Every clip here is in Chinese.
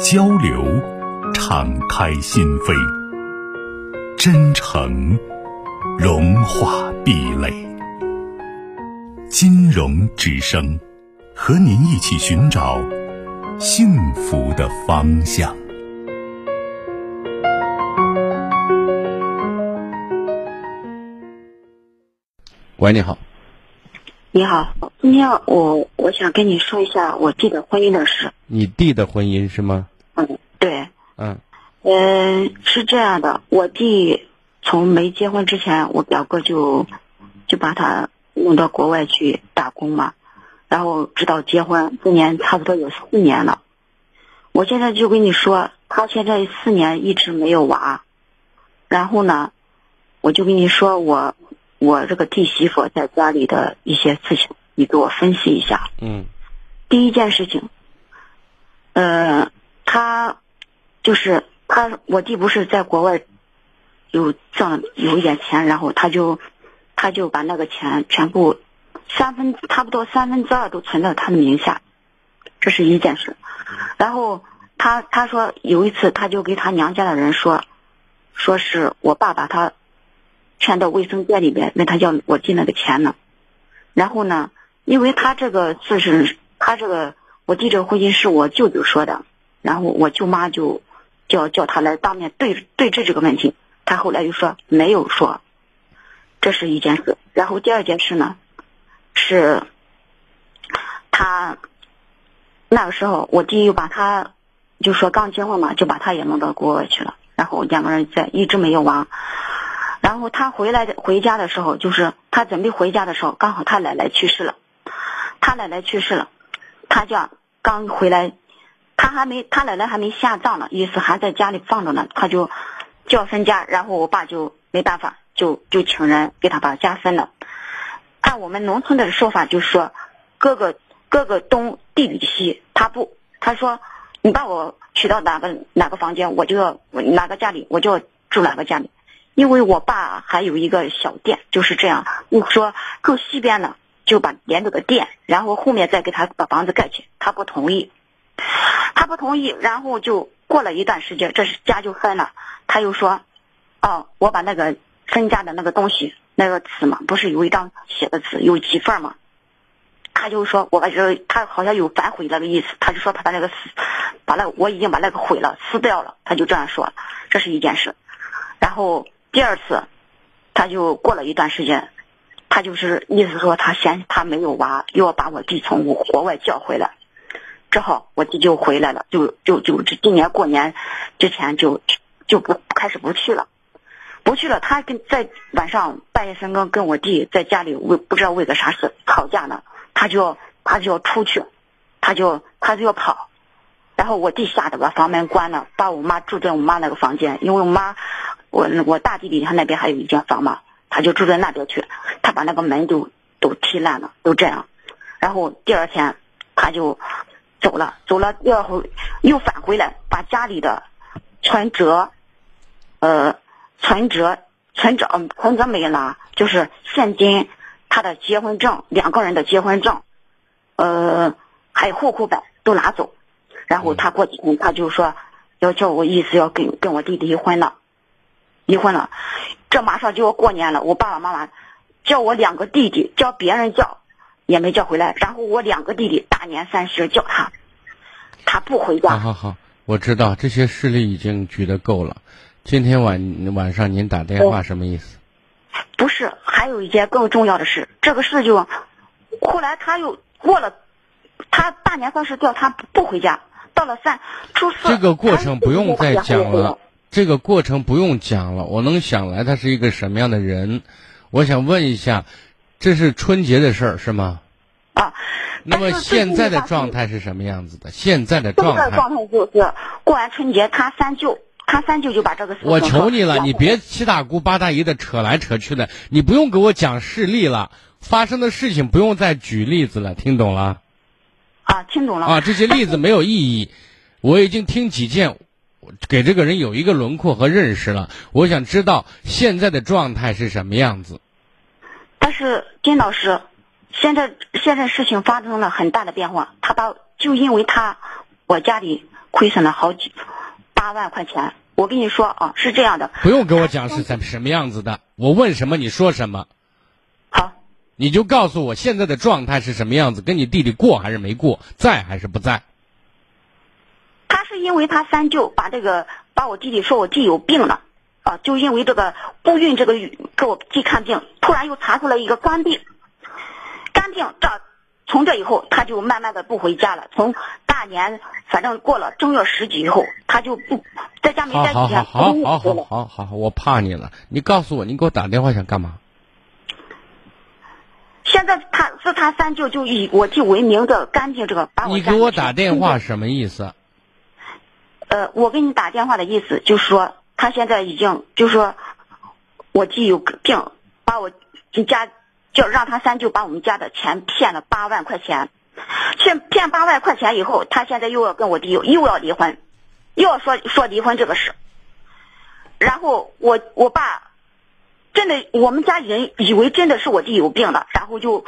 交流，敞开心扉；真诚，融化壁垒。金融之声，和您一起寻找幸福的方向。喂，你好。你好，今天我我想跟你说一下我弟的婚姻的事。你弟的婚姻是吗？嗯，对。嗯。嗯，是这样的，我弟从没结婚之前，我表哥就就把他弄到国外去打工嘛，然后直到结婚，今年差不多有四年了。我现在就跟你说，他现在四年一直没有娃，然后呢，我就跟你说我。我这个弟媳妇在家里的一些事情，你给我分析一下。嗯，第一件事情，呃，他就是他，我弟不是在国外有挣有一点钱，然后他就他就把那个钱全部三分差不多三分之二都存到他的名下，这是一件事。然后他他说有一次他就给他娘家的人说，说是我爸把他。劝到卫生间里边，问他要我弟那个钱呢。然后呢，因为他这个事是，他这个我弟这个婚姻是我舅舅说的，然后我舅妈就叫叫他来当面对对质这个问题。他后来又说没有说，这是一件事。然后第二件事呢，是他那个时候我弟又把他就说刚结婚嘛，就把他也弄到国外去了。然后两个人在一直没有往。然后他回来的回家的时候，就是他准备回家的时候，刚好他奶奶去世了。他奶奶去世了，他就刚回来，他还没他奶奶还没下葬呢，意思还在家里放着呢。他就叫分家，然后我爸就没办法，就就请人给他把家分了。按我们农村的说法，就是说哥哥哥哥东弟弟西，他不，他说你把我娶到哪个哪个房间，我就要哪个家里，我就要住哪个家里。因为我爸还有一个小店，就是这样。我说住西边的，就把连着个店，然后后面再给他把房子盖起。他不同意，他不同意，然后就过了一段时间，这是家就分了。他又说：“哦，我把那个分家的那个东西，那个纸嘛，不是有一张写的纸，有几份嘛？”他就说：“我把这，他好像有反悔那个意思。他就说他把那个撕，把那我已经把那个毁了，撕掉了。他就这样说，这是一件事。然后。第二次，他就过了一段时间，他就是意思说他嫌他没有娃，又要把我弟从国外叫回来。之后我弟就回来了，就就就这今年过年之前就就不开始不去了，不去了。他跟在晚上半夜三更跟我弟在家里为不知道为个啥事吵架呢，他就要他就要出去，他就他就要跑，然后我弟吓得把房门关了，把我妈住在我妈那个房间，因为我妈。我我大弟弟他那边还有一间房嘛，他就住在那边去，他把那个门都都踢烂了，都这样。然后第二天他就走了，走了第二回又返回来，把家里的存折，呃，存折存折嗯存折没拿，就是现金，他的结婚证，两个人的结婚证，呃，还有户口本都拿走。然后他过几天他就说要叫我意思要跟跟我弟弟离婚了。离婚了，这马上就要过年了。我爸爸妈妈叫我两个弟弟叫别人叫，也没叫回来。然后我两个弟弟大年三十叫他，他不回家。好好好，我知道这些事例已经举得够了。今天晚晚上您打电话什么意思？不是，还有一件更重要的事。这个事就后来他又过了，他大年三十叫他不回家，到了三初四。这个过程不用再讲了。这个过程不用讲了，我能想来他是一个什么样的人。我想问一下，这是春节的事儿是吗？啊。那么现在的状态是什么样子的？现在的状态。现在状态就是过完春节，他三舅，他三舅就把这个事情我求你了，你别七大姑八大姨的扯来扯去的，你不用给我讲事例了，发生的事情不用再举例子了，听懂了？啊，听懂了啊，这些例子没有意义，我已经听几件，给这个人有一个轮廓和认识了。我想知道现在的状态是什么样子。但是金老师，现在现在事情发生了很大的变化，他把就因为他我家里亏损了好几八万块钱。我跟你说啊，是这样的，不用跟我讲是什什么样子的，我问什么你说什么，好，你就告诉我现在的状态是什么样子，跟你弟弟过还是没过，在还是不在？因为他三舅把这个把我弟弟说我弟有病了，啊，就因为这个不孕这个给我弟看病，突然又查出来一个肝病，肝病这从这以后他就慢慢的不回家了，从大年反正过了正月十几以后，他就不在家没待几天，好好好好。好好好，我怕你了，你告诉我，你给我打电话想干嘛？现在他是他三舅就以我弟为名的肝病这个把我你给我打电话什么意思？呃，我给你打电话的意思就是说，他现在已经就是说，我弟有病，把我家就让他三舅把我们家的钱骗了八万块钱，骗骗八万块钱以后，他现在又要跟我弟又又要离婚，又要说说离婚这个事。然后我我爸真的我们家人以为真的是我弟有病了，然后就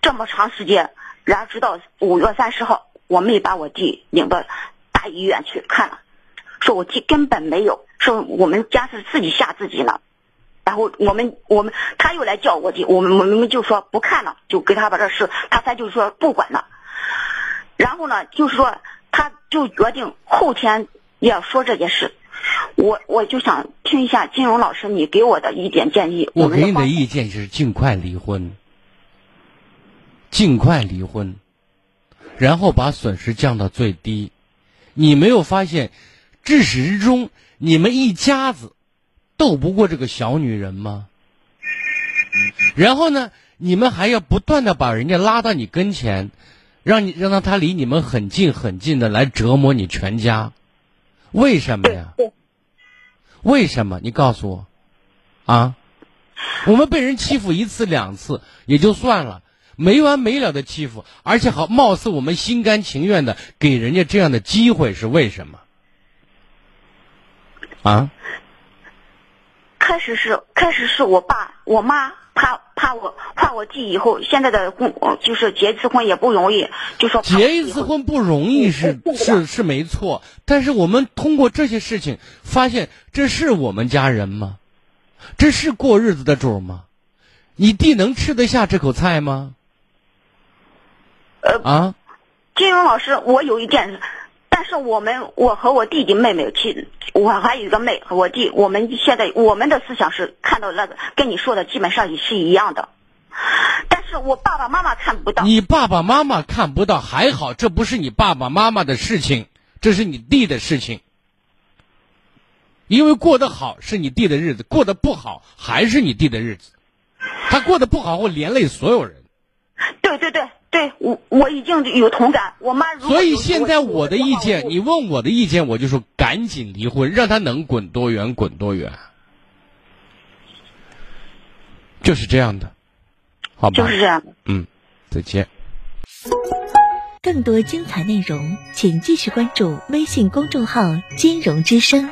这么长时间，然后直到五月三十号，我妹把我弟领到大医院去看了，说我弟根本没有，说我们家是自己吓自己呢。然后我们我们他又来叫我弟，我们我们就说不看了，就给他把这事，他才就说不管了。然后呢，就是说他就决定后天要说这件事。我我就想听一下金融老师你给我的一点建议。我给你的意见就是尽快离婚，尽快离婚，然后把损失降到最低。你没有发现，至始至终你们一家子斗不过这个小女人吗？然后呢，你们还要不断的把人家拉到你跟前，让你让他他离你们很近很近的来折磨你全家，为什么呀？为什么？你告诉我，啊？我们被人欺负一次两次也就算了，没完没了的欺负，而且好，貌似我们心甘情愿的给人家这样的机会是为什么？啊？开始是开始是我爸我妈怕怕我怕我弟以后现在的婚就是结一次婚也不容易，就说结一次婚不容易是是是没错，但是我们通过这些事情发现，这是我们家人吗？这是过日子的主吗？你弟能吃得下这口菜吗？呃啊？金融老师，我有一件，但是我们我和我弟弟妹妹，去我还有一个妹和我弟，我们现在我们的思想是看到那个跟你说的基本上也是一样的，但是我爸爸妈妈看不到。你爸爸妈妈看不到还好，这不是你爸爸妈妈的事情，这是你弟的事情。因为过得好是你弟的日子，过得不好还是你弟的日子。他过得不好会连累所有人，对对对对，我我已经有同感。我妈如果所以现在我的意见，你问我的意见，我就说赶紧离婚，让他能滚多远滚多远，就是这样的，好吧？就是这样。嗯，再见。更多精彩内容，请继续关注微信公众号“金融之声”。